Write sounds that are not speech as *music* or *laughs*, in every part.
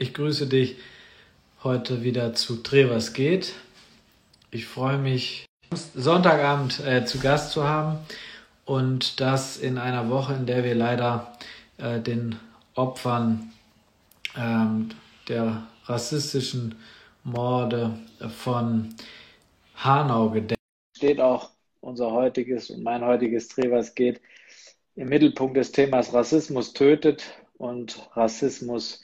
Ich grüße dich heute wieder zu Trevers geht. Ich freue mich, Sonntagabend äh, zu Gast zu haben und das in einer Woche, in der wir leider äh, den Opfern ähm, der rassistischen Morde von Hanau gedenken. Steht auch unser heutiges und mein heutiges Trevers geht im Mittelpunkt des Themas Rassismus tötet und Rassismus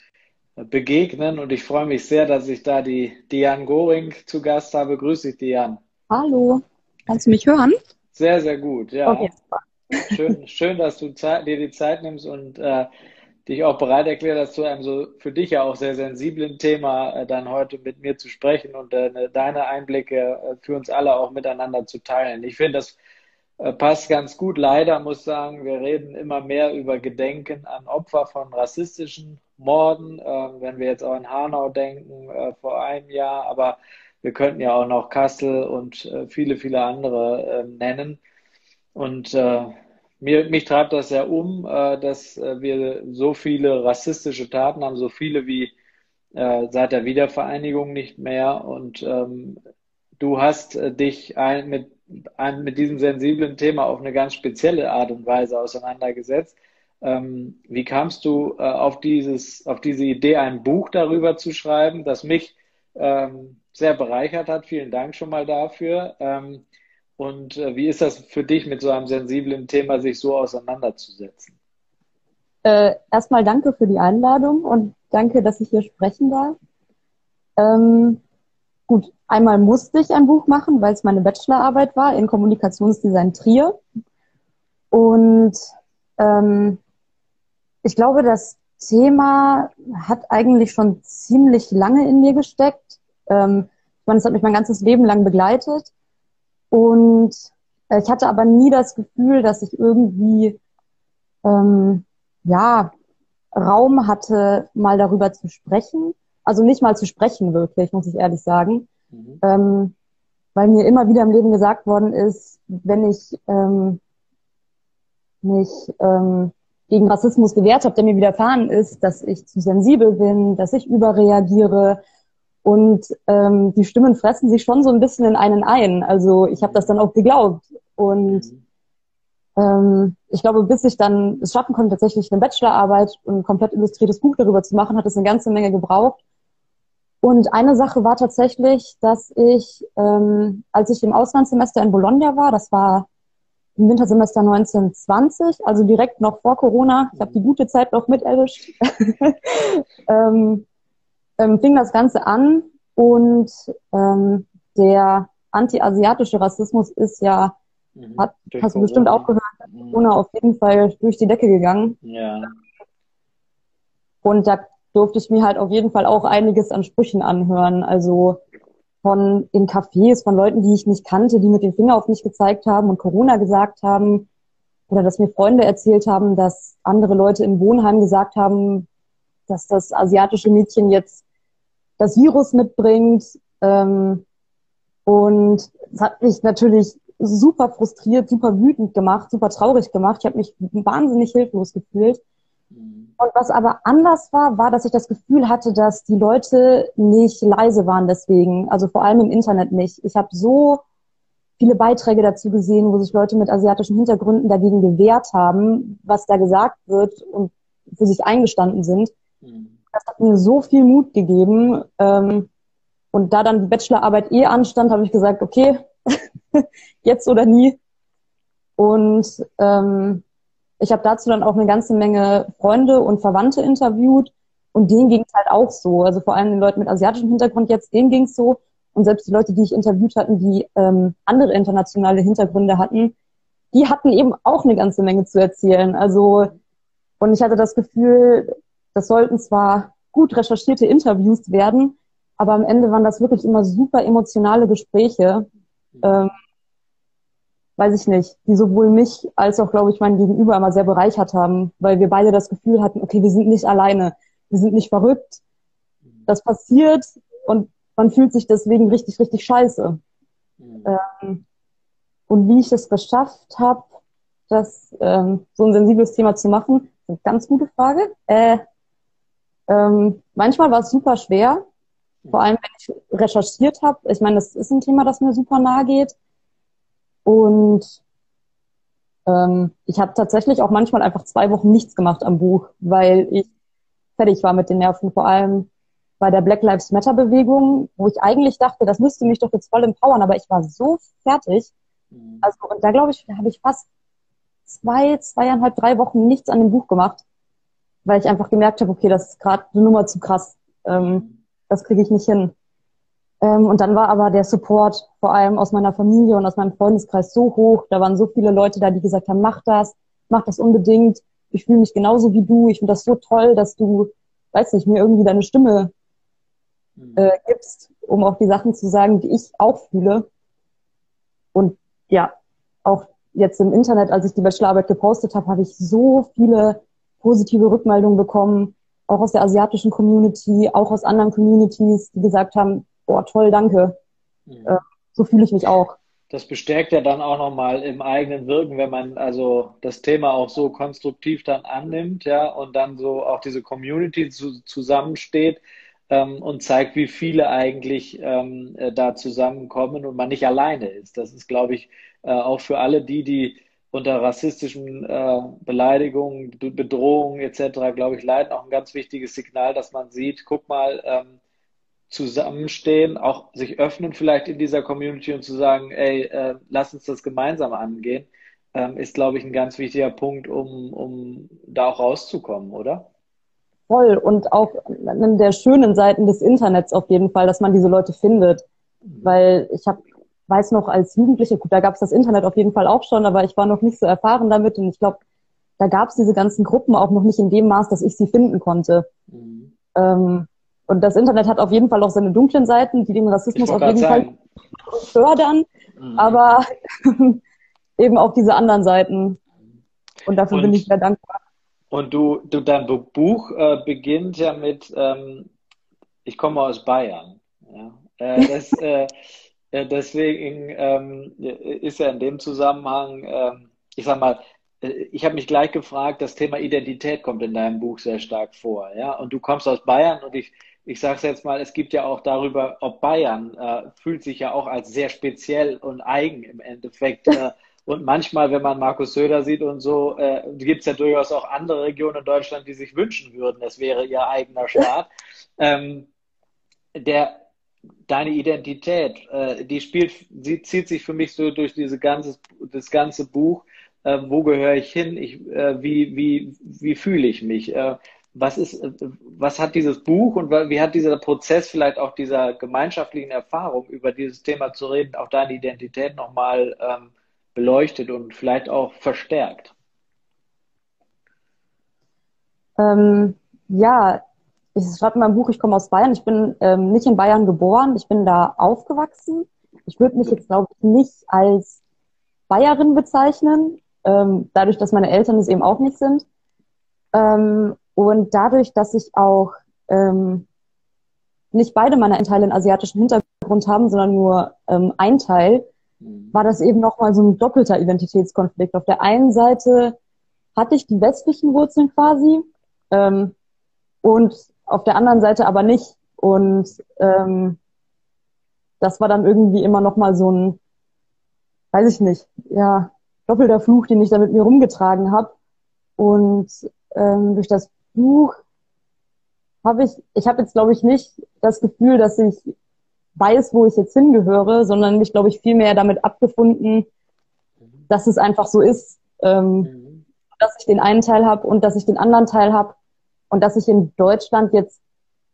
begegnen. Und ich freue mich sehr, dass ich da die Diane Goring zu Gast habe. Grüße dich, Diane. Hallo, kannst du mich hören? Sehr, sehr gut, ja. Okay. Schön, schön, dass du dir die Zeit nimmst und äh, dich auch bereit erklärt hast, zu einem so für dich ja auch sehr sensiblen Thema äh, dann heute mit mir zu sprechen und äh, deine Einblicke äh, für uns alle auch miteinander zu teilen. Ich finde, das äh, passt ganz gut. Leider muss ich sagen, wir reden immer mehr über Gedenken an Opfer von rassistischen Morden, äh, wenn wir jetzt auch an Hanau denken, äh, vor einem Jahr, aber wir könnten ja auch noch Kassel und äh, viele, viele andere ähm, nennen. Und äh, mir, mich treibt das ja um, äh, dass äh, wir so viele rassistische Taten haben, so viele wie seit der Wiedervereinigung nicht mehr. Und ähm, du hast dich ein, mit, ein, mit diesem sensiblen Thema auf eine ganz spezielle Art und Weise auseinandergesetzt. Ähm, wie kamst du äh, auf, dieses, auf diese Idee, ein Buch darüber zu schreiben, das mich ähm, sehr bereichert hat? Vielen Dank schon mal dafür. Ähm, und äh, wie ist das für dich, mit so einem sensiblen Thema sich so auseinanderzusetzen? Äh, erstmal danke für die Einladung und danke, dass ich hier sprechen darf. Ähm, gut, einmal musste ich ein Buch machen, weil es meine Bachelorarbeit war in Kommunikationsdesign Trier. Und ähm, ich glaube, das Thema hat eigentlich schon ziemlich lange in mir gesteckt. Ähm, ich meine, es hat mich mein ganzes Leben lang begleitet. Und äh, ich hatte aber nie das Gefühl, dass ich irgendwie, ähm, ja, Raum hatte, mal darüber zu sprechen. Also nicht mal zu sprechen, wirklich, muss ich ehrlich sagen. Mhm. Ähm, weil mir immer wieder im Leben gesagt worden ist, wenn ich ähm, mich ähm, gegen Rassismus gewehrt habe, der mir widerfahren ist, dass ich zu sensibel bin, dass ich überreagiere. Und ähm, die Stimmen fressen sich schon so ein bisschen in einen ein. Also ich habe das dann auch geglaubt. Und ähm, ich glaube, bis ich dann es schaffen konnte, tatsächlich eine Bachelorarbeit und ein komplett illustriertes Buch darüber zu machen, hat es eine ganze Menge gebraucht. Und eine Sache war tatsächlich, dass ich, ähm, als ich im Auslandssemester in Bologna war, das war im Wintersemester 1920, also direkt noch vor Corona. Ich habe die gute Zeit noch mit erwischt. *laughs* ähm, ähm, fing das Ganze an und ähm, der anti-asiatische Rassismus ist ja, mhm. hat, hast du bestimmt auch gehört, mhm. Corona auf jeden Fall durch die Decke gegangen. Ja. Und da durfte ich mir halt auf jeden Fall auch einiges an Sprüchen anhören. Also von in Cafés, von Leuten, die ich nicht kannte, die mit dem Finger auf mich gezeigt haben und Corona gesagt haben. Oder dass mir Freunde erzählt haben, dass andere Leute im Wohnheim gesagt haben, dass das asiatische Mädchen jetzt das Virus mitbringt. Ähm, und es hat mich natürlich super frustriert, super wütend gemacht, super traurig gemacht. Ich habe mich wahnsinnig hilflos gefühlt. Und was aber anders war, war, dass ich das Gefühl hatte, dass die Leute nicht leise waren deswegen. Also vor allem im Internet nicht. Ich habe so viele Beiträge dazu gesehen, wo sich Leute mit asiatischen Hintergründen dagegen gewehrt haben, was da gesagt wird und für sich eingestanden sind. Mhm. Das hat mir so viel Mut gegeben. Ähm, und da dann die Bachelorarbeit eh anstand, habe ich gesagt, okay, *laughs* jetzt oder nie. Und ähm, ich habe dazu dann auch eine ganze Menge Freunde und Verwandte interviewt und denen ging es halt auch so. Also vor allem den Leuten mit asiatischem Hintergrund jetzt, denen ging es so. Und selbst die Leute, die ich interviewt hatten, die ähm, andere internationale Hintergründe hatten, die hatten eben auch eine ganze Menge zu erzählen. Also, und ich hatte das Gefühl, das sollten zwar gut recherchierte Interviews werden, aber am Ende waren das wirklich immer super emotionale Gespräche. Ähm, weiß ich nicht, die sowohl mich als auch, glaube ich, mein Gegenüber immer sehr bereichert haben, weil wir beide das Gefühl hatten, okay, wir sind nicht alleine, wir sind nicht verrückt, das passiert und man fühlt sich deswegen richtig, richtig scheiße. Mhm. Ähm, und wie ich es geschafft habe, das ähm, so ein sensibles Thema zu machen, ist eine ganz gute Frage. Äh, Ähm, manchmal war es super schwer, vor allem wenn ich recherchiert habe. Ich meine, das ist ein Thema, das mir super nahe geht. Und ähm, ich habe tatsächlich auch manchmal einfach zwei Wochen nichts gemacht am Buch, weil ich fertig war mit den Nerven. Vor allem bei der Black Lives Matter Bewegung, wo ich eigentlich dachte, das müsste mich doch jetzt voll empowern, aber ich war so fertig. Mhm. Also, und da glaube ich, habe ich fast zwei, zweieinhalb, drei Wochen nichts an dem Buch gemacht, weil ich einfach gemerkt habe, okay, das ist gerade eine Nummer zu krass. Ähm, das kriege ich nicht hin. Ähm, und dann war aber der Support vor allem aus meiner Familie und aus meinem Freundeskreis so hoch. Da waren so viele Leute da, die gesagt haben, mach das, mach das unbedingt. Ich fühle mich genauso wie du. Ich finde das so toll, dass du, weiß nicht, mir irgendwie deine Stimme mhm. äh, gibst, um auch die Sachen zu sagen, die ich auch fühle. Und ja, auch jetzt im Internet, als ich die Bachelorarbeit gepostet habe, habe ich so viele positive Rückmeldungen bekommen, auch aus der asiatischen Community, auch aus anderen Communities, die gesagt haben, boah, toll, danke. Mhm. Äh, so fühle ich mich auch. Das bestärkt ja dann auch nochmal im eigenen Wirken, wenn man also das Thema auch so konstruktiv dann annimmt, ja, und dann so auch diese Community zu, zusammensteht ähm, und zeigt, wie viele eigentlich ähm, äh, da zusammenkommen und man nicht alleine ist. Das ist, glaube ich, äh, auch für alle die, die unter rassistischen äh, Beleidigungen, Bedrohungen etc., glaube ich, leiden, auch ein ganz wichtiges Signal, dass man sieht, guck mal, ähm, zusammenstehen, auch sich öffnen vielleicht in dieser Community und zu sagen, ey, äh, lass uns das gemeinsam angehen, ähm, ist, glaube ich, ein ganz wichtiger Punkt, um, um da auch rauszukommen, oder? Voll. Und auch an der schönen Seiten des Internets auf jeden Fall, dass man diese Leute findet. Mhm. Weil ich habe weiß noch als Jugendliche, gut, da gab es das Internet auf jeden Fall auch schon, aber ich war noch nicht so erfahren damit und ich glaube, da gab es diese ganzen Gruppen auch noch nicht in dem Maß, dass ich sie finden konnte. Mhm. Ähm, und das Internet hat auf jeden Fall auch seine dunklen Seiten, die den Rassismus auf jeden sagen. Fall fördern, mhm. aber *laughs* eben auch diese anderen Seiten. Und dafür und, bin ich sehr dankbar. Und du, du dein Buch äh, beginnt ja mit ähm, Ich komme aus Bayern. Ja? Äh, das, *laughs* äh, äh, deswegen ähm, ist ja in dem Zusammenhang, ähm, ich sag mal, äh, ich habe mich gleich gefragt, das Thema Identität kommt in deinem Buch sehr stark vor, ja. Und du kommst aus Bayern und ich, ich sage es jetzt mal, es gibt ja auch darüber, ob Bayern äh, fühlt sich ja auch als sehr speziell und eigen im Endeffekt. Äh, *laughs* und manchmal, wenn man Markus Söder sieht und so, äh, gibt es ja durchaus auch andere Regionen in Deutschland, die sich wünschen würden, es wäre ihr eigener Staat. Ähm, der deine Identität, äh, die spielt, sie zieht sich für mich so durch diese ganze, das ganze Buch. Äh, wo gehöre ich hin? Ich, äh, wie, wie, wie fühle ich mich? Was ist, äh, was hat dieses Buch und wie hat dieser Prozess vielleicht auch dieser gemeinschaftlichen Erfahrung über dieses Thema zu reden, auch deine Identität nochmal ähm, beleuchtet und vielleicht auch verstärkt? Ähm, ja, ich schreibe in meinem Buch, ich komme aus Bayern. Ich bin ähm, nicht in Bayern geboren, ich bin da aufgewachsen. Ich würde mich jetzt, glaube ich, nicht als Bayerin bezeichnen, ähm, dadurch, dass meine Eltern es eben auch nicht sind. Ähm, und dadurch, dass ich auch ähm, nicht beide meiner Teile einen asiatischen Hintergrund haben, sondern nur ähm, ein Teil, mhm. war das eben nochmal so ein doppelter Identitätskonflikt. Auf der einen Seite hatte ich die westlichen Wurzeln quasi ähm, und auf der anderen Seite aber nicht. Und ähm, das war dann irgendwie immer noch mal so ein, weiß ich nicht, ja, doppelter Fluch, den ich da mit mir rumgetragen habe. Und ähm, durch das Buch habe ich, ich habe jetzt glaube ich nicht das Gefühl, dass ich weiß, wo ich jetzt hingehöre, sondern mich glaube ich viel mehr damit abgefunden, dass es einfach so ist, ähm, mhm. dass ich den einen Teil habe und dass ich den anderen Teil habe und dass ich in Deutschland jetzt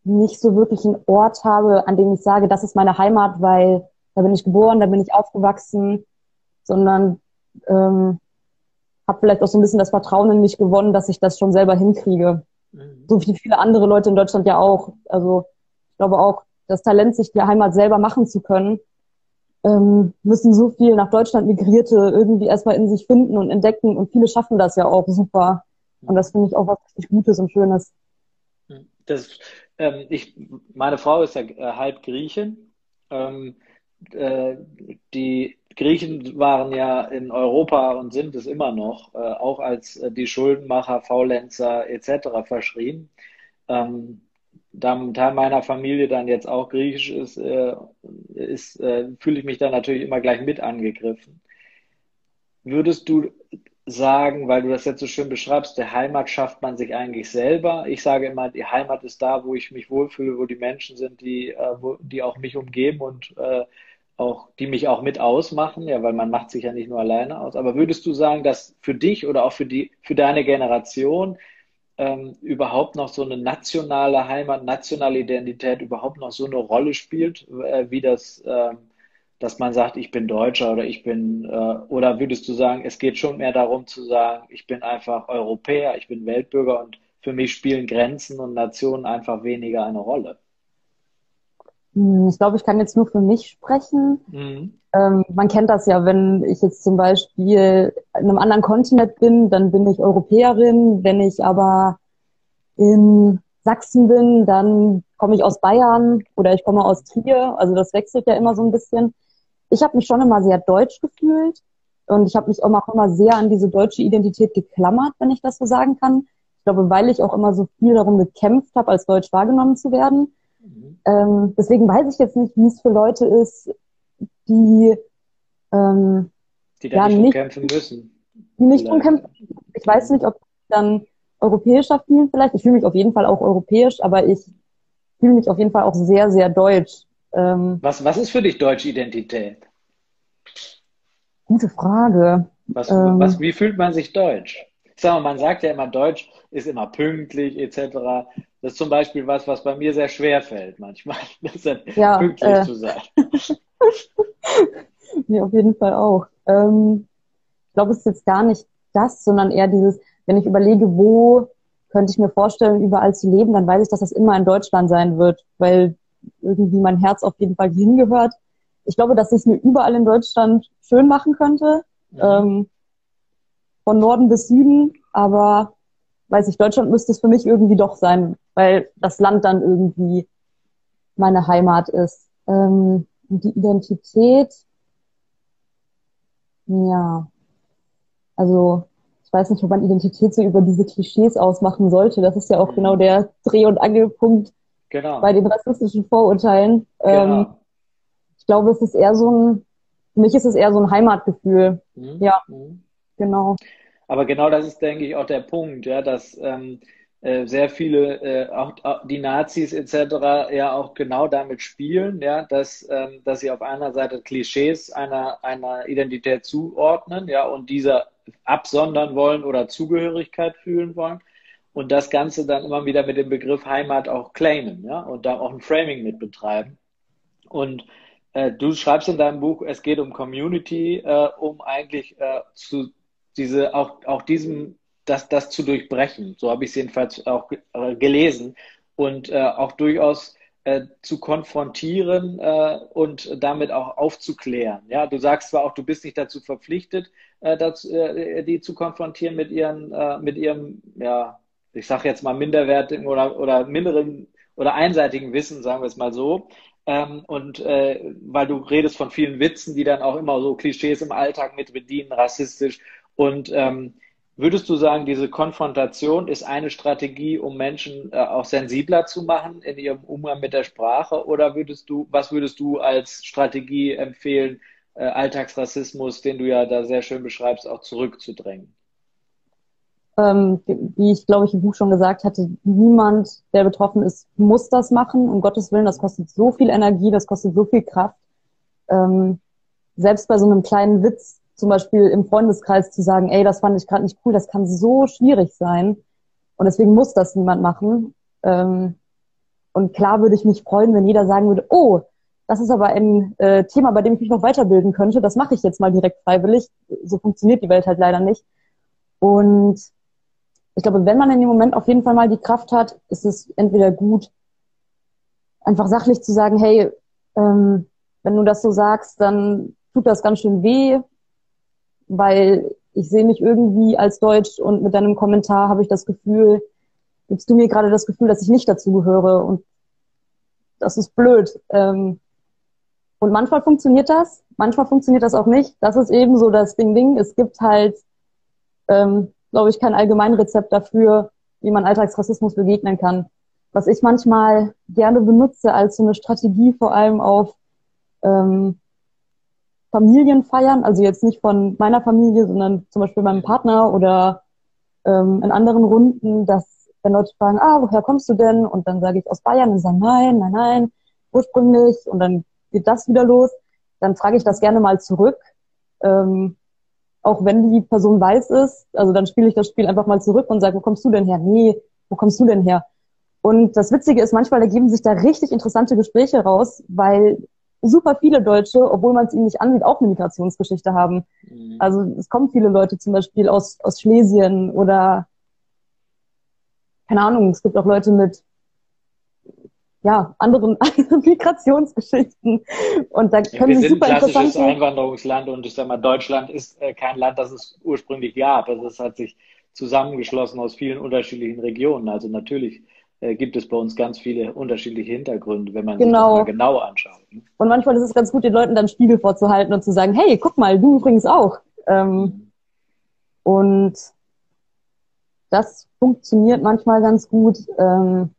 nicht so wirklich einen Ort habe, an dem ich sage, das ist meine Heimat, weil da bin ich geboren, da bin ich aufgewachsen, sondern ähm, habe vielleicht auch so ein bisschen das Vertrauen in mich gewonnen, dass ich das schon selber hinkriege. Mhm. So wie viele andere Leute in Deutschland ja auch. Also ich glaube auch, das Talent, sich die Heimat selber machen zu können, ähm, müssen so viel nach Deutschland Migrierte irgendwie erstmal in sich finden und entdecken und viele schaffen das ja auch super. Und das finde ich auch was richtig Gutes und Schönes. Das, ähm, ich, meine Frau ist ja äh, halb Griechin. Ähm, äh, die Griechen waren ja in Europa und sind es immer noch, äh, auch als äh, die Schuldenmacher, Faulenzer etc. verschrien. Ähm, da ein Teil meiner Familie dann jetzt auch griechisch ist, äh, ist äh, fühle ich mich dann natürlich immer gleich mit angegriffen. Würdest du sagen, weil du das jetzt so schön beschreibst, der Heimat schafft man sich eigentlich selber. Ich sage immer, die Heimat ist da, wo ich mich wohlfühle, wo die Menschen sind, die, äh, wo, die auch mich umgeben und äh, auch, die mich auch mit ausmachen, ja, weil man macht sich ja nicht nur alleine aus. Aber würdest du sagen, dass für dich oder auch für die, für deine Generation ähm, überhaupt noch so eine nationale Heimat, nationale Identität überhaupt noch so eine Rolle spielt, äh, wie das ähm, dass man sagt, ich bin Deutscher oder ich bin, äh, oder würdest du sagen, es geht schon mehr darum zu sagen, ich bin einfach Europäer, ich bin Weltbürger und für mich spielen Grenzen und Nationen einfach weniger eine Rolle? Hm, ich glaube, ich kann jetzt nur für mich sprechen. Mhm. Ähm, man kennt das ja, wenn ich jetzt zum Beispiel in einem anderen Kontinent bin, dann bin ich Europäerin. Wenn ich aber in Sachsen bin, dann komme ich aus Bayern oder ich komme aus Trier. Also das wechselt ja immer so ein bisschen ich habe mich schon immer sehr deutsch gefühlt und ich habe mich auch immer sehr an diese deutsche Identität geklammert, wenn ich das so sagen kann. Ich glaube, weil ich auch immer so viel darum gekämpft habe, als deutsch wahrgenommen zu werden. Mhm. Ähm, deswegen weiß ich jetzt nicht, wie es für Leute ist, die, ähm, die da ja, nicht kämpfen müssen. Die nicht drum kämpfen. Ich weiß nicht, ob dann europäischer fühlen vielleicht. Ich fühle mich auf jeden Fall auch europäisch, aber ich fühle mich auf jeden Fall auch sehr, sehr deutsch. Ähm, was, was ist für dich deutsche Identität? Gute Frage. Was, ähm, was, wie fühlt man sich deutsch? Sag mal, man sagt ja immer, Deutsch ist immer pünktlich etc. Das ist zum Beispiel was, was bei mir sehr schwer fällt manchmal, *laughs* ja, pünktlich äh, zu sein. *laughs* mir auf jeden Fall auch. Ähm, ich glaube, es ist jetzt gar nicht das, sondern eher dieses, wenn ich überlege, wo könnte ich mir vorstellen, überall zu leben, dann weiß ich, dass das immer in Deutschland sein wird, weil irgendwie mein Herz auf jeden Fall hingehört. Ich glaube, dass ich es mir überall in Deutschland schön machen könnte. Ja. Ähm, von Norden bis Süden, aber weiß ich, Deutschland müsste es für mich irgendwie doch sein, weil das Land dann irgendwie meine Heimat ist. Ähm, die Identität, ja, also ich weiß nicht, ob man Identität so über diese Klischees ausmachen sollte. Das ist ja auch genau der Dreh- und Angelpunkt Genau. Bei den rassistischen Vorurteilen. Genau. Ähm, ich glaube, es ist eher so ein, für mich ist es eher so ein Heimatgefühl. Mhm. Ja, mhm. Genau. Aber genau das ist, denke ich, auch der Punkt, ja, dass ähm, äh, sehr viele, äh, auch, auch, die Nazis etc. ja auch genau damit spielen, ja, dass, ähm, dass sie auf einer Seite Klischees einer, einer Identität zuordnen, ja, und dieser absondern wollen oder Zugehörigkeit fühlen wollen und das Ganze dann immer wieder mit dem Begriff Heimat auch claimen, ja, und da auch ein Framing mit betreiben. Und äh, du schreibst in deinem Buch, es geht um Community, äh, um eigentlich äh, zu diese auch auch diesem das das zu durchbrechen. So habe ich es jedenfalls auch äh, gelesen und äh, auch durchaus äh, zu konfrontieren äh, und damit auch aufzuklären. Ja, du sagst zwar auch, du bist nicht dazu verpflichtet, äh, dazu, äh, die zu konfrontieren mit ihren, äh, mit ihrem, ja, ich sage jetzt mal minderwertigen oder, oder minderen oder einseitigen Wissen, sagen wir es mal so. Ähm, und äh, weil du redest von vielen Witzen, die dann auch immer so Klischees im Alltag mit bedienen, rassistisch. Und ähm, würdest du sagen, diese Konfrontation ist eine Strategie, um Menschen äh, auch sensibler zu machen in ihrem Umgang mit der Sprache? Oder würdest du, was würdest du als Strategie empfehlen, äh, Alltagsrassismus, den du ja da sehr schön beschreibst, auch zurückzudrängen? ähm, wie ich glaube ich im Buch schon gesagt hatte, niemand, der betroffen ist, muss das machen. Um Gottes Willen, das kostet so viel Energie, das kostet so viel Kraft. Ähm, selbst bei so einem kleinen Witz, zum Beispiel im Freundeskreis zu sagen, ey, das fand ich gerade nicht cool, das kann so schwierig sein. Und deswegen muss das niemand machen. Ähm, und klar würde ich mich freuen, wenn jeder sagen würde, oh, das ist aber ein äh, Thema, bei dem ich mich noch weiterbilden könnte. Das mache ich jetzt mal direkt freiwillig. So funktioniert die Welt halt leider nicht. Und ich glaube, wenn man in dem Moment auf jeden Fall mal die Kraft hat, ist es entweder gut, einfach sachlich zu sagen, hey, ähm, wenn du das so sagst, dann tut das ganz schön weh, weil ich sehe mich irgendwie als Deutsch und mit deinem Kommentar habe ich das Gefühl, gibst du mir gerade das Gefühl, dass ich nicht dazu gehöre und das ist blöd. Ähm, und manchmal funktioniert das, manchmal funktioniert das auch nicht. Das ist eben so das Ding-Ding. Es gibt halt ähm, glaube ich, kein Allgemeinrezept dafür, wie man Alltagsrassismus begegnen kann. was ich manchmal gerne benutze als so eine Strategie, vor allem auf ähm, Familienfeiern, also jetzt nicht von meiner Familie, sondern zum Beispiel meinem Partner oder ähm, in anderen Runden, dass wenn Leute fragen, ah, woher kommst du denn? Und dann sage ich aus Bayern und sagen, nein, nein, nein, ursprünglich. Und dann geht das wieder los. Dann frage ich das gerne mal zurück. Ähm, auch wenn die Person weiß ist, also dann spiele ich das Spiel einfach mal zurück und sage, wo kommst du denn her? Nee, wo kommst du denn her? Und das Witzige ist, manchmal ergeben sich da richtig interessante Gespräche raus, weil super viele Deutsche, obwohl man es ihnen nicht ansieht, auch eine Migrationsgeschichte haben. Mhm. Also es kommen viele Leute zum Beispiel aus, aus Schlesien oder keine Ahnung, es gibt auch Leute mit ja, anderen, *laughs* anderen Migrationsgeschichten. Und da können ja, wir sind super ein klassisches Einwanderungsland und ich sag mal, Deutschland ist äh, kein Land, das es ursprünglich gab. Also es hat sich zusammengeschlossen aus vielen unterschiedlichen Regionen. Also natürlich äh, gibt es bei uns ganz viele unterschiedliche Hintergründe, wenn man genau. sich das mal genau anschaut. Ne? Und manchmal ist es ganz gut, den Leuten dann Spiegel vorzuhalten und zu sagen, hey, guck mal, du übrigens auch. Ähm. Und das funktioniert manchmal ganz gut. Ähm,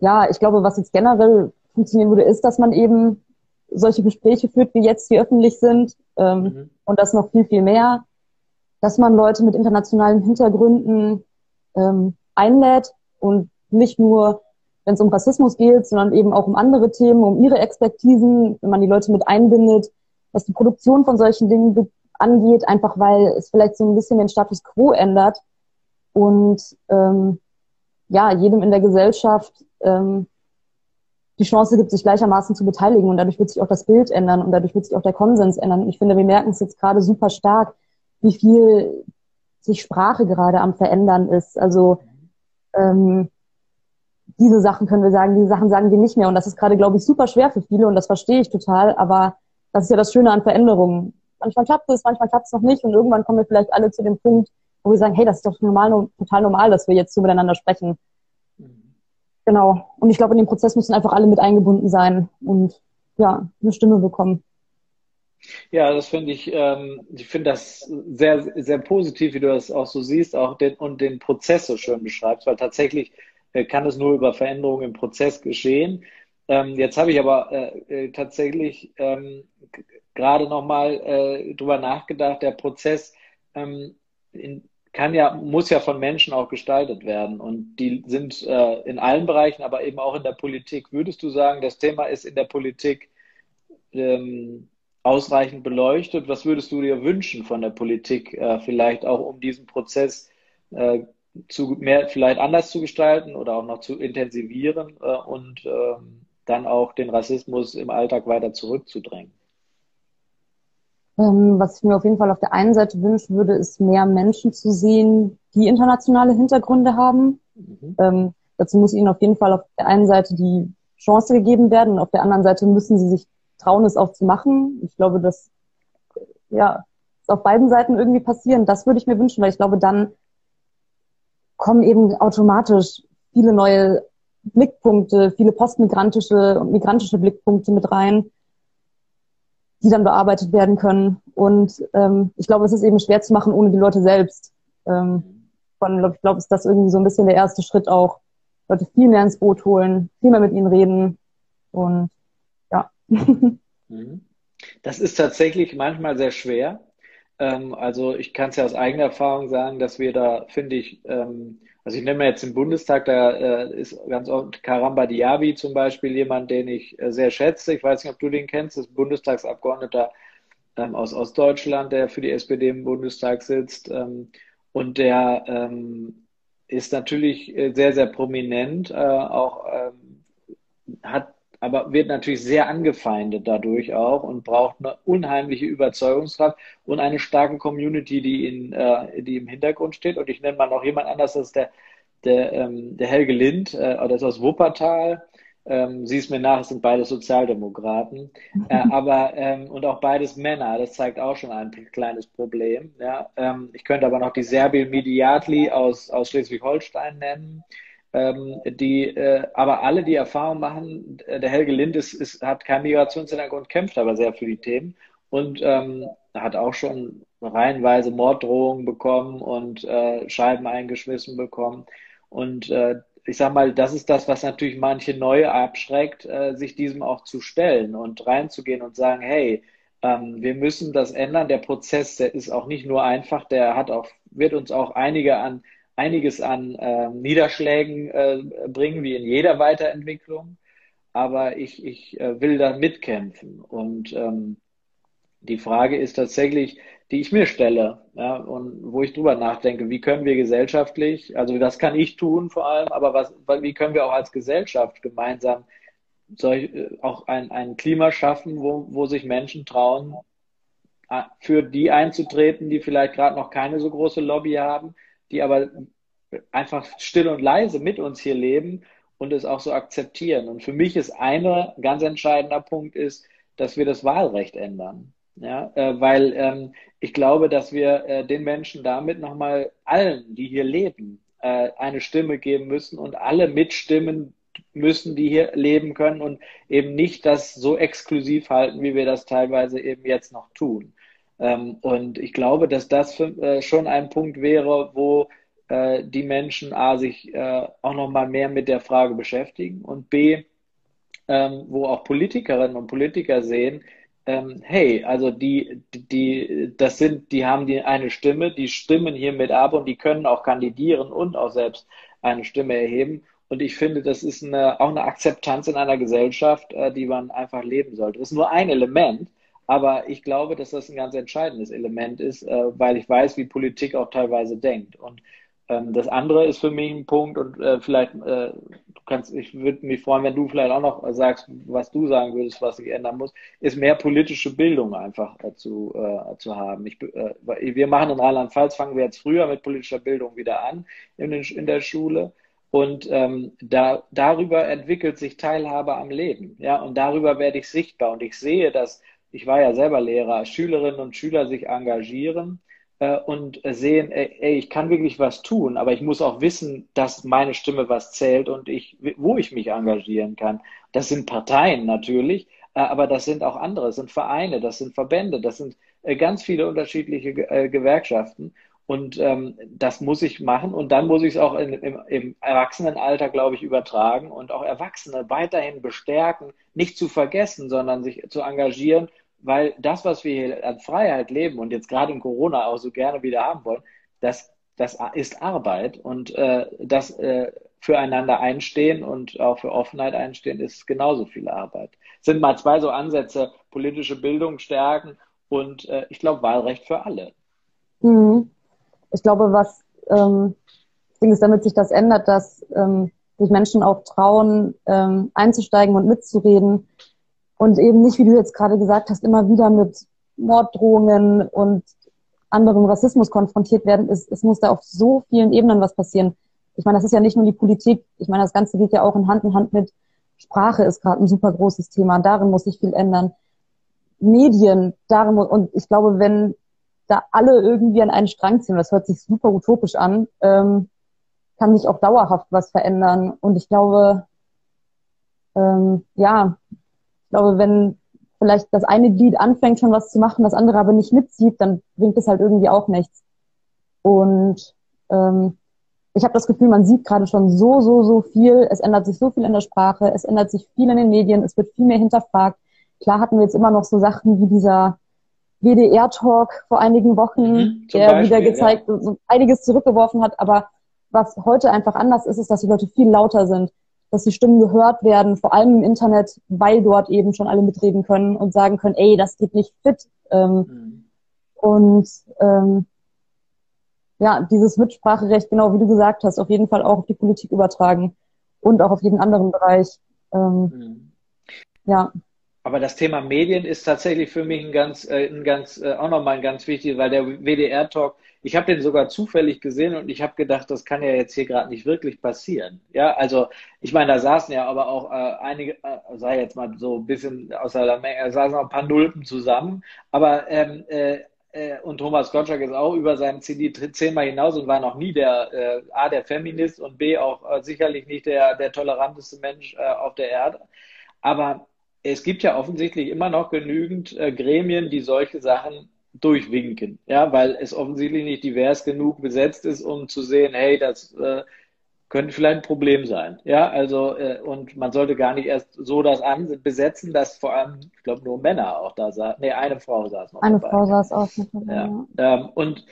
ja, ich glaube, was jetzt generell funktionieren würde, ist, dass man eben solche Gespräche führt, wie jetzt, die öffentlich sind, ähm, mhm. und das noch viel, viel mehr, dass man Leute mit internationalen Hintergründen ähm, einlädt und nicht nur, wenn es um Rassismus geht, sondern eben auch um andere Themen, um ihre Expertisen, wenn man die Leute mit einbindet, was die Produktion von solchen Dingen angeht, einfach weil es vielleicht so ein bisschen den Status quo ändert und ähm, ja, jedem in der Gesellschaft ähm, die Chance gibt, sich gleichermaßen zu beteiligen und dadurch wird sich auch das Bild ändern und dadurch wird sich auch der Konsens ändern. Und ich finde, wir merken es jetzt gerade super stark, wie viel sich Sprache gerade am Verändern ist. Also ähm, diese Sachen können wir sagen, diese Sachen sagen wir nicht mehr. Und das ist gerade, glaube ich, super schwer für viele und das verstehe ich total. Aber das ist ja das Schöne an Veränderungen. Manchmal klappt es, manchmal klappt es noch nicht und irgendwann kommen wir vielleicht alle zu dem Punkt, wo wir sagen, hey, das ist doch normal, total normal, dass wir jetzt so miteinander sprechen. Genau. Und ich glaube, in dem Prozess müssen einfach alle mit eingebunden sein und ja, eine Stimme bekommen. Ja, das finde ich, ähm, ich finde das sehr, sehr positiv, wie du das auch so siehst, auch den, und den Prozess so schön beschreibst, weil tatsächlich äh, kann es nur über Veränderungen im Prozess geschehen. Ähm, jetzt habe ich aber äh, äh, tatsächlich ähm, gerade nochmal äh, drüber nachgedacht, der Prozess ähm, in, kann ja, muss ja von Menschen auch gestaltet werden. Und die sind äh, in allen Bereichen, aber eben auch in der Politik. Würdest du sagen, das Thema ist in der Politik ähm, ausreichend beleuchtet. Was würdest du dir wünschen von der Politik, äh, vielleicht auch um diesen Prozess äh, zu mehr, vielleicht anders zu gestalten oder auch noch zu intensivieren äh, und ähm, dann auch den Rassismus im Alltag weiter zurückzudrängen? Ähm, was ich mir auf jeden Fall auf der einen Seite wünschen würde, ist mehr Menschen zu sehen, die internationale Hintergründe haben. Mhm. Ähm, dazu muss ihnen auf jeden Fall auf der einen Seite die Chance gegeben werden und auf der anderen Seite müssen sie sich trauen, es auch zu machen. Ich glaube, das ja, ist auf beiden Seiten irgendwie passieren. Das würde ich mir wünschen, weil ich glaube, dann kommen eben automatisch viele neue Blickpunkte, viele postmigrantische und migrantische Blickpunkte mit rein, die dann bearbeitet werden können. Und ähm, ich glaube, es ist eben schwer zu machen ohne die Leute selbst. Ähm, von, ich glaube, ist das irgendwie so ein bisschen der erste Schritt auch. Leute viel mehr ins Boot holen, viel mehr mit ihnen reden und. Das ist tatsächlich manchmal sehr schwer. Ähm, also ich kann es ja aus eigener Erfahrung sagen, dass wir da, finde ich, ähm, also ich nehme jetzt den Bundestag, da äh, ist ganz oft Karamba Diaby zum Beispiel jemand, den ich äh, sehr schätze. Ich weiß nicht, ob du den kennst, das ist Bundestagsabgeordneter ähm, aus Ostdeutschland, der für die SPD im Bundestag sitzt. und der ist natürlich äh, sehr, sehr prominent, auch hat aber wird natürlich sehr angefeindet dadurch auch und braucht eine unheimliche Überzeugungskraft und eine starke Community, die, in, äh, die im Hintergrund steht. Und ich nenne mal noch jemand anders, das ist der, der, ähm, der Helge Lind, äh, das ist aus Wuppertal. Ähm, siehst mir nach, es sind beide Sozialdemokraten, äh, *laughs* aber ähm, und auch beides Männer, das zeigt auch schon ein kleines Problem. Ja? Ähm, ich könnte aber noch die Serbil Mediatli aus, aus Schleswig-Holstein nennen, ähm, die äh, aber alle die Erfahrung machen, äh, der Helge Lind ist, ist, hat keinen Migrationshintergrund, kämpft aber sehr für die Themen und ähm, hat auch schon reihenweise Morddrohungen bekommen und äh, Scheiben eingeschmissen bekommen. Und äh, ich sag mal, das ist das, was natürlich manche neu abschreckt, äh, sich diesem auch zu stellen und reinzugehen und sagen, hey, ähm, wir müssen das ändern. Der Prozess, der ist auch nicht nur einfach, der hat auch, wird uns auch einige an, einiges an äh, Niederschlägen äh, bringen, wie in jeder Weiterentwicklung. Aber ich, ich äh, will da mitkämpfen. Und ähm, die Frage ist tatsächlich, die ich mir stelle, ja, und wo ich drüber nachdenke, wie können wir gesellschaftlich, also das kann ich tun vor allem, aber was, wie können wir auch als Gesellschaft gemeinsam solch, äh, auch ein, ein Klima schaffen, wo, wo sich Menschen trauen, für die einzutreten, die vielleicht gerade noch keine so große Lobby haben, die aber einfach still und leise mit uns hier leben und es auch so akzeptieren. Und für mich ist ein ganz entscheidender Punkt ist, dass wir das Wahlrecht ändern. Ja, äh, weil ähm, ich glaube, dass wir äh, den Menschen damit nochmal allen, die hier leben, äh, eine Stimme geben müssen und alle mitstimmen müssen, die hier leben können und eben nicht das so exklusiv halten, wie wir das teilweise eben jetzt noch tun. Ähm, und ich glaube, dass das äh, schon ein Punkt wäre, wo äh, die Menschen A, sich äh, auch nochmal mehr mit der Frage beschäftigen und B, ähm, wo auch Politikerinnen und Politiker sehen, ähm, hey, also die, die, das sind, die haben die eine Stimme, die stimmen hier mit ab und die können auch kandidieren und auch selbst eine Stimme erheben. Und ich finde, das ist eine, auch eine Akzeptanz in einer Gesellschaft, die man einfach leben sollte. Das ist nur ein Element, aber ich glaube, dass das ein ganz entscheidendes Element ist, äh, weil ich weiß, wie Politik auch teilweise denkt. Und ähm, das andere ist für mich ein Punkt und äh, vielleicht, äh, kannst, ich würde mich freuen, wenn du vielleicht auch noch sagst, was du sagen würdest, was sich ändern muss, ist mehr politische Bildung einfach äh, zu, äh, zu haben. Ich, äh, wir machen in Rheinland-Pfalz, fangen wir jetzt früher mit politischer Bildung wieder an in, den, in der Schule. Und ähm, da, darüber entwickelt sich Teilhabe am Leben. Ja, und darüber werde ich sichtbar. Und ich sehe, dass, ich war ja selber Lehrer, Schülerinnen und Schüler sich engagieren äh, und sehen, ey, ey, ich kann wirklich was tun, aber ich muss auch wissen, dass meine Stimme was zählt und ich, wo ich mich engagieren kann. Das sind Parteien natürlich, äh, aber das sind auch andere, das sind Vereine, das sind Verbände, das sind äh, ganz viele unterschiedliche äh, Gewerkschaften. Und ähm, das muss ich machen und dann muss ich es auch in, im, im Erwachsenenalter, glaube ich, übertragen und auch Erwachsene weiterhin bestärken, nicht zu vergessen, sondern sich zu engagieren, weil das, was wir hier an Freiheit leben und jetzt gerade in Corona auch so gerne wieder haben wollen, das, das ist Arbeit und äh, das äh, füreinander einstehen und auch für Offenheit einstehen, ist genauso viel Arbeit. Sind mal zwei so Ansätze, politische Bildung stärken und äh, ich glaube Wahlrecht für alle. Mhm ich glaube, was ähm, Ding ist, damit sich das ändert, dass ähm, sich Menschen auch trauen, ähm, einzusteigen und mitzureden und eben nicht, wie du jetzt gerade gesagt hast, immer wieder mit Morddrohungen und anderem Rassismus konfrontiert werden. Es, es muss da auf so vielen Ebenen was passieren. Ich meine, das ist ja nicht nur die Politik. Ich meine, das Ganze geht ja auch in Hand in Hand mit Sprache ist gerade ein super großes Thema. Darin muss sich viel ändern. Medien, darin muss, und ich glaube, wenn da alle irgendwie an einen Strang ziehen. Das hört sich super utopisch an. Ähm, kann sich auch dauerhaft was verändern. Und ich glaube, ähm, ja, glaube, wenn vielleicht das eine Glied anfängt schon was zu machen, das andere aber nicht mitzieht, dann bringt es halt irgendwie auch nichts. Und ähm, ich habe das Gefühl, man sieht gerade schon so, so, so viel. Es ändert sich so viel in der Sprache, es ändert sich viel in den Medien, es wird viel mehr hinterfragt. Klar hatten wir jetzt immer noch so Sachen wie dieser WDR-Talk vor einigen Wochen, mhm, der Beispiel, wieder gezeigt, ja. so einiges zurückgeworfen hat. Aber was heute einfach anders ist, ist, dass die Leute viel lauter sind, dass die Stimmen gehört werden, vor allem im Internet, weil dort eben schon alle mitreden können und sagen können, ey, das geht nicht fit. Ähm, mhm. Und ähm, ja, dieses Mitspracherecht, genau wie du gesagt hast, auf jeden Fall auch auf die Politik übertragen und auch auf jeden anderen Bereich. Ähm, mhm. Ja. Aber das Thema Medien ist tatsächlich für mich ein ganz, äh, ein ganz, äh, auch nochmal ein ganz wichtig, weil der WDR-Talk, ich habe den sogar zufällig gesehen und ich habe gedacht, das kann ja jetzt hier gerade nicht wirklich passieren. Ja, also ich meine, da saßen ja aber auch äh, einige, äh, sei jetzt mal so ein bisschen außer der Menge, saßen auch ein paar Nulpen zusammen, aber ähm, äh, äh, und Thomas Gottschalk ist auch über seinem CD zehnmal hinaus und war noch nie der äh, A, der Feminist und B, auch äh, sicherlich nicht der, der toleranteste Mensch äh, auf der Erde. Aber es gibt ja offensichtlich immer noch genügend äh, Gremien, die solche Sachen durchwinken, ja, weil es offensichtlich nicht divers genug besetzt ist, um zu sehen, hey, das äh, könnte vielleicht ein Problem sein. Ja, also, äh, und man sollte gar nicht erst so das an besetzen, dass vor allem, ich glaube, nur Männer auch da saßen. Nee, eine Frau saß noch. Eine dabei. Frau saß auch mit dabei. Ja. Ähm, und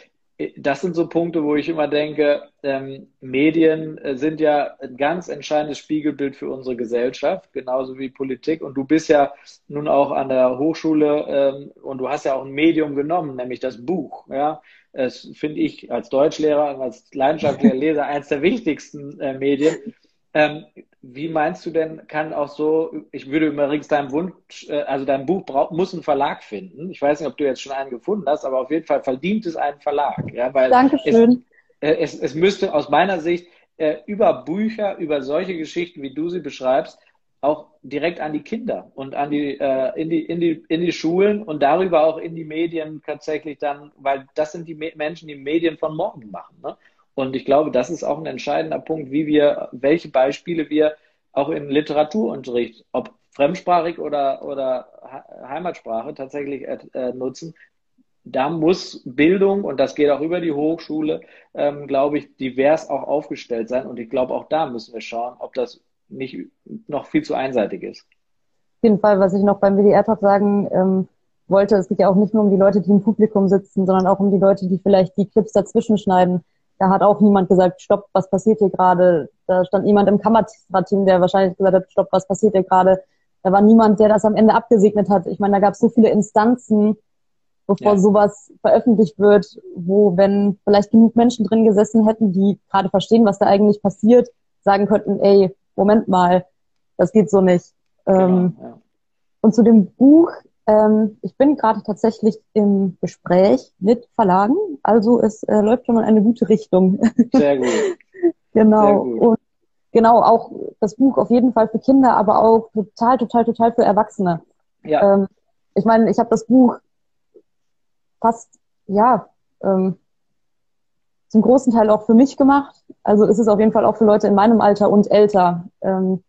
das sind so Punkte, wo ich immer denke, ähm, Medien äh, sind ja ein ganz entscheidendes Spiegelbild für unsere Gesellschaft, genauso wie Politik. Und du bist ja nun auch an der Hochschule ähm, und du hast ja auch ein Medium genommen, nämlich das Buch. Ja, es finde ich als Deutschlehrer und als leidenschaftlicher *laughs* Leser eines der wichtigsten äh, Medien. Ähm, wie meinst du denn, kann auch so, ich würde übrigens deinem Wunsch, äh, also dein Buch brauch, muss einen Verlag finden. Ich weiß nicht, ob du jetzt schon einen gefunden hast, aber auf jeden Fall verdient es einen Verlag. Ja, weil Dankeschön. Es, äh, es, es müsste aus meiner Sicht äh, über Bücher, über solche Geschichten, wie du sie beschreibst, auch direkt an die Kinder und an die, äh, in die, in die, in die Schulen und darüber auch in die Medien tatsächlich dann, weil das sind die Menschen, die Medien von morgen machen. Ne? Und ich glaube, das ist auch ein entscheidender Punkt, wie wir, welche Beispiele wir auch im Literaturunterricht, ob fremdsprachig oder, oder Heimatsprache tatsächlich äh, nutzen. Da muss Bildung, und das geht auch über die Hochschule, ähm, glaube ich, divers auch aufgestellt sein. Und ich glaube, auch da müssen wir schauen, ob das nicht noch viel zu einseitig ist. Auf jeden Fall, was ich noch beim WDR-Talk sagen ähm, wollte, es geht ja auch nicht nur um die Leute, die im Publikum sitzen, sondern auch um die Leute, die vielleicht die Clips dazwischen schneiden da hat auch niemand gesagt, stopp, was passiert hier gerade? Da stand niemand im Kamerateam, der wahrscheinlich gesagt hat, stopp, was passiert hier gerade? Da war niemand, der das am Ende abgesegnet hat. Ich meine, da gab es so viele Instanzen, bevor ja. sowas veröffentlicht wird, wo, wenn vielleicht genug Menschen drin gesessen hätten, die gerade verstehen, was da eigentlich passiert, sagen könnten, ey, Moment mal, das geht so nicht. Genau, ähm, ja. Und zu dem Buch, ähm, ich bin gerade tatsächlich im Gespräch mit Verlagen, also es äh, läuft schon mal in eine gute Richtung. *laughs* Sehr gut. *laughs* genau. Sehr gut. Und genau, auch das Buch auf jeden Fall für Kinder, aber auch total, total, total für Erwachsene. Ja. Ähm, ich meine, ich habe das Buch fast, ja, ähm, zum großen Teil auch für mich gemacht. Also ist es auf jeden Fall auch für Leute in meinem Alter und älter. Ähm,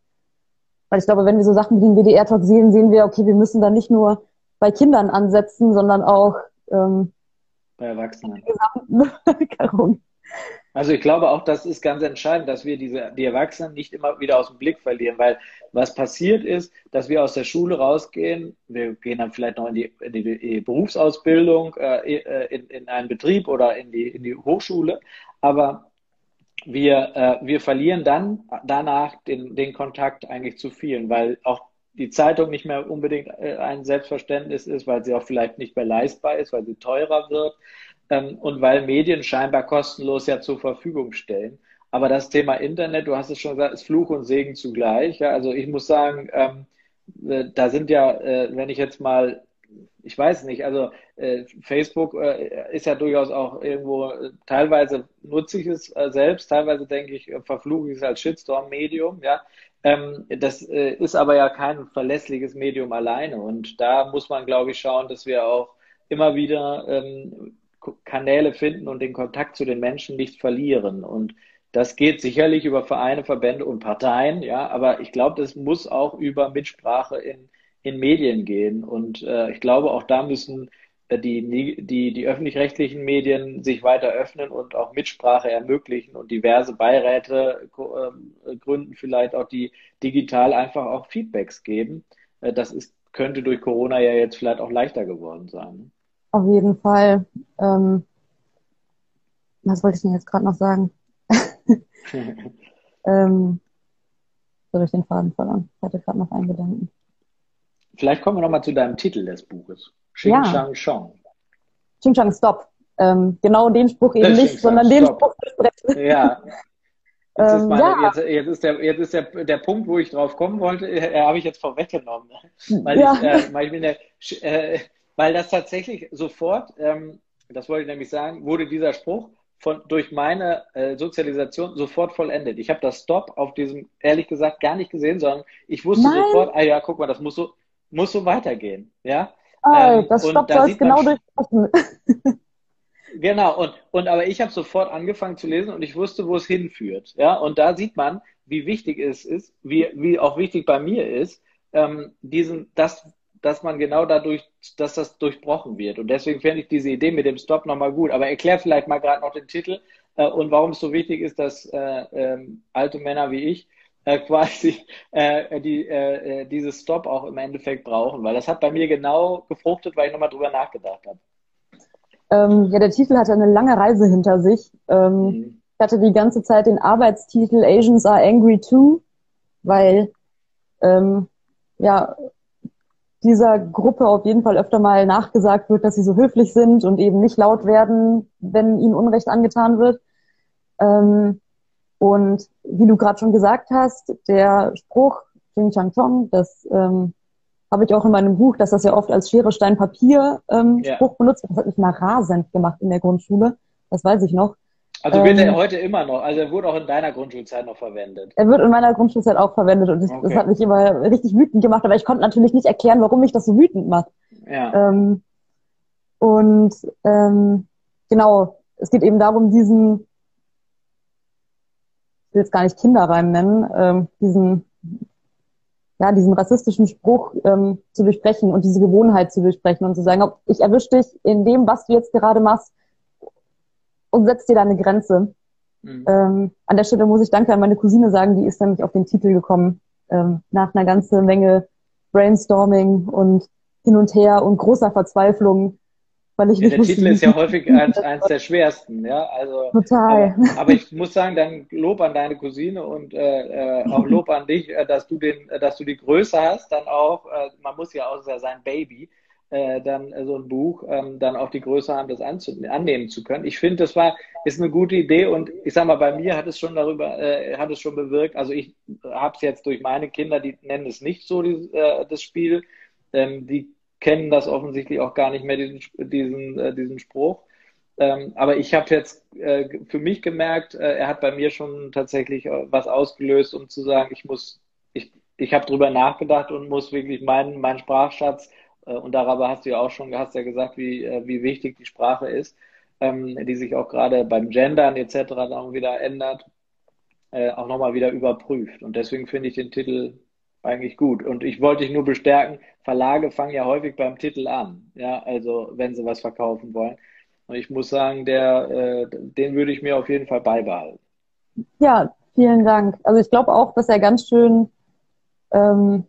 weil ich glaube, wenn wir so Sachen wie den WDR-Talk sehen, sehen wir, okay, wir müssen da nicht nur bei Kindern ansetzen, sondern auch ähm, bei Erwachsenen. *laughs* Also ich glaube auch, das ist ganz entscheidend, dass wir diese, die Erwachsenen nicht immer wieder aus dem Blick verlieren, weil was passiert ist, dass wir aus der Schule rausgehen, wir gehen dann vielleicht noch in die, in die Berufsausbildung, äh, äh, in, in einen Betrieb oder in die, in die Hochschule, aber wir, äh, wir verlieren dann danach den, den Kontakt eigentlich zu vielen, weil auch die Zeitung nicht mehr unbedingt äh, ein Selbstverständnis ist, weil sie auch vielleicht nicht mehr leistbar ist, weil sie teurer wird ähm, und weil Medien scheinbar kostenlos ja zur Verfügung stellen. Aber das Thema Internet, du hast es schon gesagt, ist Fluch und Segen zugleich. Ja? Also ich muss sagen, ähm, äh, da sind ja, äh, wenn ich jetzt mal ich weiß nicht, also äh, Facebook äh, ist ja durchaus auch irgendwo, teilweise nutze ich es selbst, teilweise denke ich, verfluche ich es als Shitstorm-Medium, ja. Ähm, das äh, ist aber ja kein verlässliches Medium alleine. Und da muss man, glaube ich, schauen, dass wir auch immer wieder ähm, Kanäle finden und den Kontakt zu den Menschen nicht verlieren. Und das geht sicherlich über Vereine, Verbände und Parteien, ja, aber ich glaube, das muss auch über Mitsprache in in Medien gehen. Und äh, ich glaube, auch da müssen die, die, die öffentlich-rechtlichen Medien sich weiter öffnen und auch Mitsprache ermöglichen und diverse Beiräte äh, gründen, vielleicht auch die digital einfach auch Feedbacks geben. Äh, das ist, könnte durch Corona ja jetzt vielleicht auch leichter geworden sein. Auf jeden Fall. Ähm, was wollte ich denn jetzt gerade noch sagen? *laughs* ähm, so durch den Faden verloren. Ich hatte gerade noch einen Gedanken. Vielleicht kommen wir nochmal zu deinem Titel des Buches. Xing ja. Shang Shong. Xing Shang Stop. Ähm, genau den Spruch eben nicht, sondern den Spruch besprechen. Ja. *laughs* Jetzt ist, ähm, meine, ja. jetzt, jetzt, ist, der, jetzt ist der, der Punkt, wo ich drauf kommen wollte, äh, habe ich jetzt vorweggenommen. Weil, ja. ich, äh, weil, ich der, äh, weil das tatsächlich sofort, ähm, das wollte ich nämlich sagen, wurde dieser Spruch von, durch meine äh, Sozialisation sofort vollendet. Ich habe das Stop auf diesem, ehrlich gesagt, gar nicht gesehen, sondern ich wusste Nein. sofort, ah ja, guck mal, das muss so, muss so weitergehen. Ja? Oh, ähm, das Stopp da soll genau durchbrechen. *laughs* genau, und, und aber ich habe sofort angefangen zu lesen und ich wusste, wo es hinführt. Ja, und da sieht man, wie wichtig es ist, wie, wie auch wichtig bei mir ist, ähm, diesen, das dass man genau dadurch, dass das durchbrochen wird. Und deswegen fände ich diese Idee mit dem Stop nochmal gut. Aber erklär vielleicht mal gerade noch den Titel äh, und warum es so wichtig ist, dass äh, ähm, alte Männer wie ich äh, quasi äh, die, äh, dieses Stop auch im Endeffekt brauchen. Weil das hat bei mir genau gefruchtet, weil ich nochmal drüber nachgedacht habe. Ähm, ja, der Titel hatte eine lange Reise hinter sich. Ähm, mhm. Ich hatte die ganze Zeit den Arbeitstitel Asians are angry too, weil ähm, ja dieser Gruppe auf jeden Fall öfter mal nachgesagt wird, dass sie so höflich sind und eben nicht laut werden, wenn ihnen Unrecht angetan wird. Ähm, und wie du gerade schon gesagt hast, der Spruch Ching Chang Chong, das ähm, habe ich auch in meinem Buch, dass das ja oft als Schere, Stein, Papier ähm, ja. Spruch benutzt. Das hat mich mal rasend gemacht in der Grundschule. Das weiß ich noch. Also wird ähm, er heute immer noch, also er wurde auch in deiner Grundschulzeit noch verwendet. Er wird in meiner Grundschulzeit auch verwendet und das, okay. das hat mich immer richtig wütend gemacht, aber ich konnte natürlich nicht erklären, warum mich das so wütend macht. Ja. Ähm, und ähm, genau, es geht eben darum, diesen, ich will jetzt gar nicht Kinderreim nennen, ähm, diesen, ja, diesen rassistischen Spruch ähm, zu durchbrechen und diese Gewohnheit zu durchbrechen und zu sagen, ob ich erwische dich in dem, was du jetzt gerade machst, und setzt dir da eine Grenze. Mhm. Ähm, an der Stelle muss ich Danke an meine Cousine sagen, die ist nämlich auf den Titel gekommen, ähm, nach einer ganzen Menge Brainstorming und hin und her und großer Verzweiflung. Weil ich ja, der Titel ist ja häufig eins, eins der schwersten, ja. Also, Total. Aber, aber, ich muss sagen, dann Lob an deine Cousine und äh, äh, auch Lob an dich, äh, dass du den, äh, dass du die Größe hast, dann auch, man muss ja auch sein Baby, äh, dann so ein Buch ähm, dann auch die Größe haben, das annehmen zu können. Ich finde, das war ist eine gute Idee und ich sag mal, bei mir hat es schon darüber, äh, hat es schon bewirkt. Also ich habe es jetzt durch meine Kinder, die nennen es nicht so die, äh, das Spiel, ähm, die kennen das offensichtlich auch gar nicht mehr diesen diesen äh, diesen Spruch. Ähm, aber ich habe jetzt äh, für mich gemerkt, äh, er hat bei mir schon tatsächlich äh, was ausgelöst, um zu sagen, ich muss, ich, ich habe drüber nachgedacht und muss wirklich meinen, meinen Sprachschatz äh, und darüber hast du ja auch schon, hast ja gesagt, wie, äh, wie wichtig die Sprache ist, ähm, die sich auch gerade beim Gendern etc. dann wieder ändert, äh, auch nochmal wieder überprüft. Und deswegen finde ich den Titel eigentlich gut. Und ich wollte dich nur bestärken, Verlage fangen ja häufig beim Titel an, ja, also wenn sie was verkaufen wollen. Und ich muss sagen, der, den würde ich mir auf jeden Fall beibehalten. Ja, vielen Dank. Also ich glaube auch, dass er ganz schön ähm,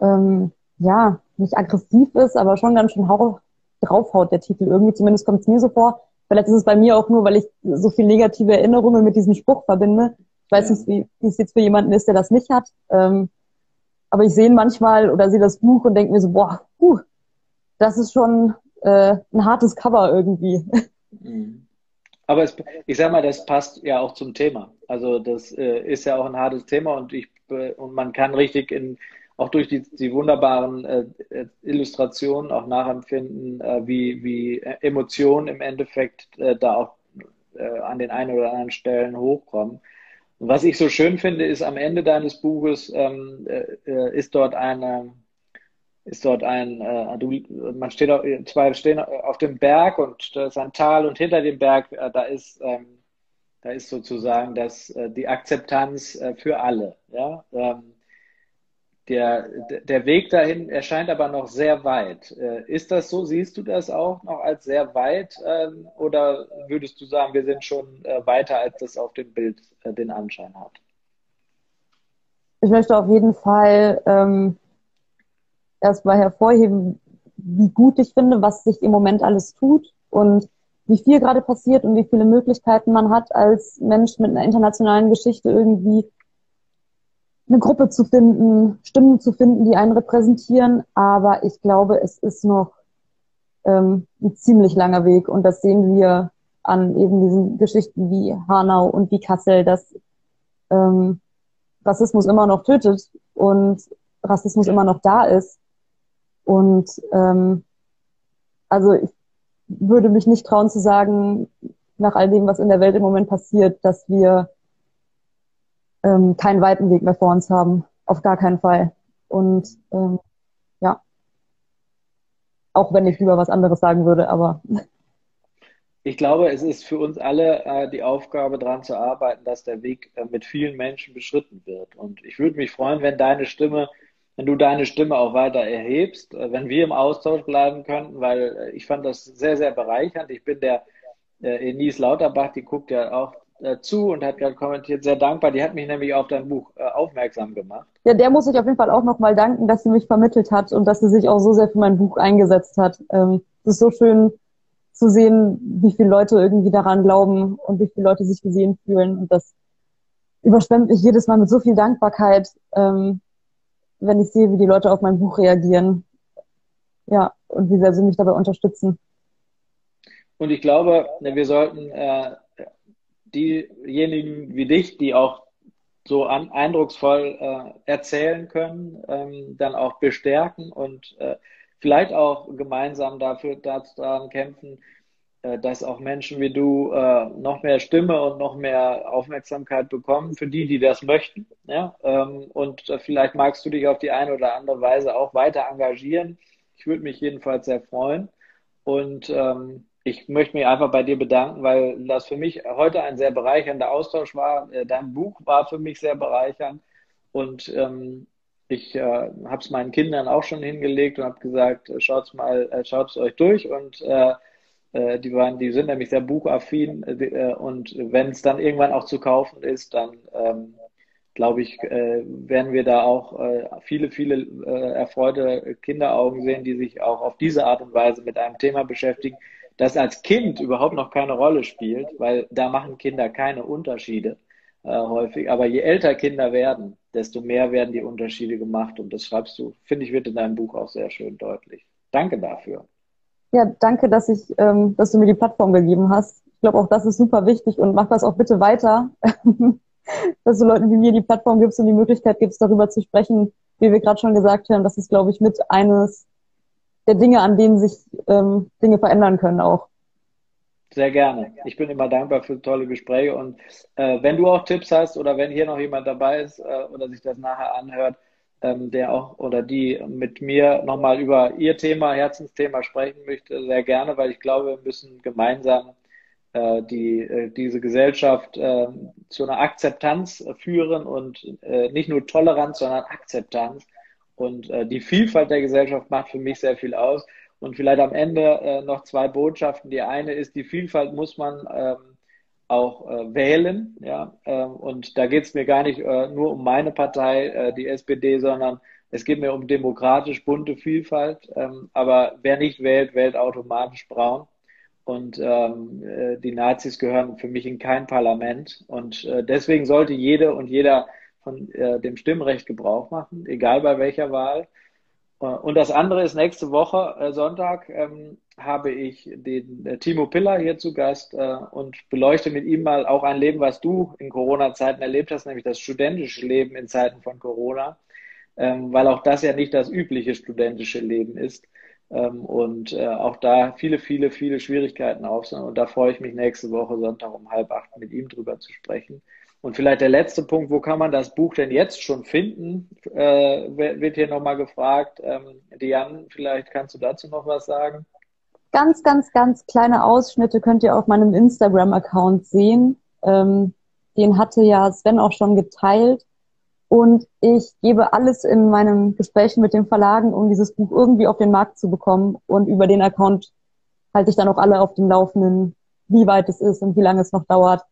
ähm, ja, nicht aggressiv ist, aber schon ganz schön draufhaut, der Titel. Irgendwie zumindest kommt es mir so vor. Vielleicht ist es bei mir auch nur, weil ich so viel negative Erinnerungen mit diesem Spruch verbinde. Ich weiß nicht, wie, wie es jetzt für jemanden ist, der das nicht hat. Ähm, aber ich sehe manchmal oder sehe das Buch und denke mir so, boah, puh, das ist schon äh, ein hartes Cover irgendwie. Mhm. Aber es, ich sag mal, das passt ja auch zum Thema. Also das äh, ist ja auch ein hartes Thema und ich äh, und man kann richtig in auch durch die, die wunderbaren äh, äh, Illustrationen auch nachempfinden, wie, wie Emotionen im Endeffekt da auch an den einen oder anderen Stellen hochkommen. Was ich so schön finde, ist am Ende deines Buches ähm, äh, ist dort eine ist dort ein, äh, du, man steht auf, zwei stehen auf dem Berg und da ist ein Tal und hinter dem Berg, äh, da ist, ähm, da ist sozusagen das, äh, die Akzeptanz äh, für alle. Ja? Ähm, der, der Weg dahin erscheint aber noch sehr weit. Äh, ist das so? Siehst du das auch noch als sehr weit? Ähm, oder würdest du sagen, wir sind schon äh, weiter, als das auf dem Bild äh, den Anschein hat? Ich möchte auf jeden Fall ähm, erstmal hervorheben, wie gut ich finde, was sich im Moment alles tut und wie viel gerade passiert und wie viele Möglichkeiten man hat, als Mensch mit einer internationalen Geschichte irgendwie eine Gruppe zu finden, Stimmen zu finden, die einen repräsentieren. Aber ich glaube, es ist noch ähm, ein ziemlich langer Weg und das sehen wir an eben diesen Geschichten wie Hanau und wie Kassel, dass ähm, Rassismus immer noch tötet und Rassismus immer noch da ist. Und ähm, also ich würde mich nicht trauen zu sagen, nach all dem, was in der Welt im Moment passiert, dass wir ähm, keinen weiten Weg mehr vor uns haben. Auf gar keinen Fall. Und ähm, ja, auch wenn ich lieber was anderes sagen würde, aber. *laughs* Ich glaube, es ist für uns alle äh, die Aufgabe, daran zu arbeiten, dass der Weg äh, mit vielen Menschen beschritten wird. Und ich würde mich freuen, wenn deine Stimme wenn du deine Stimme auch weiter erhebst, äh, wenn wir im Austausch bleiben könnten, weil äh, ich fand das sehr, sehr bereichernd. Ich bin der äh, Enise Lauterbach, die guckt ja auch äh, zu und hat gerade kommentiert, sehr dankbar. Die hat mich nämlich auf dein Buch äh, aufmerksam gemacht. Ja, der muss ich auf jeden Fall auch nochmal danken, dass sie mich vermittelt hat und dass sie sich auch so sehr für mein Buch eingesetzt hat. Ähm, es ist so schön zu sehen, wie viele Leute irgendwie daran glauben und wie viele Leute sich gesehen fühlen. Und das überschwemmt mich jedes Mal mit so viel Dankbarkeit. Ähm, wenn ich sehe, wie die Leute auf mein Buch reagieren. Ja, und wie sehr sie mich dabei unterstützen. Und ich glaube, wir sollten äh, diejenigen wie dich, die auch so an, eindrucksvoll äh, erzählen können, ähm, dann auch bestärken und äh, vielleicht auch gemeinsam dafür daran kämpfen, äh, dass auch Menschen wie du äh, noch mehr Stimme und noch mehr Aufmerksamkeit bekommen für die, die das möchten. Ja? Ähm, und äh, vielleicht magst du dich auf die eine oder andere Weise auch weiter engagieren. Ich würde mich jedenfalls sehr freuen. Und ähm, ich möchte mich einfach bei dir bedanken, weil das für mich heute ein sehr bereichernder Austausch war. Dein Buch war für mich sehr bereichernd. Und ähm, ich äh, habe es meinen Kindern auch schon hingelegt und habe gesagt, schaut's mal, äh, schaut's euch durch und äh, äh, die waren, die sind nämlich sehr buchaffin äh, und wenn es dann irgendwann auch zu kaufen ist, dann ähm, glaube ich, äh, werden wir da auch äh, viele, viele äh, erfreute Kinderaugen sehen, die sich auch auf diese Art und Weise mit einem Thema beschäftigen, das als Kind überhaupt noch keine Rolle spielt, weil da machen Kinder keine Unterschiede äh, häufig. Aber je älter Kinder werden, desto mehr werden die Unterschiede gemacht und das schreibst du, finde ich, wird in deinem Buch auch sehr schön deutlich. Danke dafür. Ja, danke, dass ich, ähm, dass du mir die Plattform gegeben hast. Ich glaube auch, das ist super wichtig und mach das auch bitte weiter, *laughs* dass du Leuten wie mir die Plattform gibst und die Möglichkeit gibst, darüber zu sprechen, wie wir gerade schon gesagt haben. Das ist, glaube ich, mit eines der Dinge, an denen sich ähm, Dinge verändern können auch. Sehr gerne. Ich bin immer dankbar für tolle Gespräche und äh, wenn du auch Tipps hast oder wenn hier noch jemand dabei ist äh, oder sich das nachher anhört, ähm, der auch oder die mit mir nochmal über ihr Thema, Herzensthema sprechen möchte, sehr gerne, weil ich glaube, wir müssen gemeinsam äh, die, äh, diese Gesellschaft äh, zu einer Akzeptanz führen und äh, nicht nur Toleranz, sondern Akzeptanz. Und äh, die Vielfalt der Gesellschaft macht für mich sehr viel aus. Und vielleicht am Ende äh, noch zwei Botschaften. Die eine ist, die Vielfalt muss man ähm, auch äh, wählen. Ja? Ähm, und da geht es mir gar nicht äh, nur um meine Partei, äh, die SPD, sondern es geht mir um demokratisch bunte Vielfalt. Ähm, aber wer nicht wählt, wählt automatisch braun. Und ähm, äh, die Nazis gehören für mich in kein Parlament. Und äh, deswegen sollte jede und jeder von äh, dem Stimmrecht Gebrauch machen, egal bei welcher Wahl. Äh, und das andere ist nächste Woche, äh, Sonntag, ähm, habe ich den äh, Timo Piller hier zu Gast äh, und beleuchte mit ihm mal auch ein Leben, was du in Corona-Zeiten erlebt hast, nämlich das studentische Leben in Zeiten von Corona, ähm, weil auch das ja nicht das übliche studentische Leben ist. Ähm, und äh, auch da viele, viele, viele Schwierigkeiten auf sind. Und da freue ich mich nächste Woche Sonntag um halb acht mit ihm drüber zu sprechen. Und vielleicht der letzte Punkt, wo kann man das Buch denn jetzt schon finden, äh, wird hier nochmal gefragt. Ähm, Diane, vielleicht kannst du dazu noch was sagen? Ganz, ganz, ganz kleine Ausschnitte könnt ihr auf meinem Instagram-Account sehen. Ähm, den hatte ja Sven auch schon geteilt. Und ich gebe alles in meinen Gesprächen mit den Verlagen, um dieses Buch irgendwie auf den Markt zu bekommen. Und über den Account halte ich dann auch alle auf dem Laufenden, wie weit es ist und wie lange es noch dauert.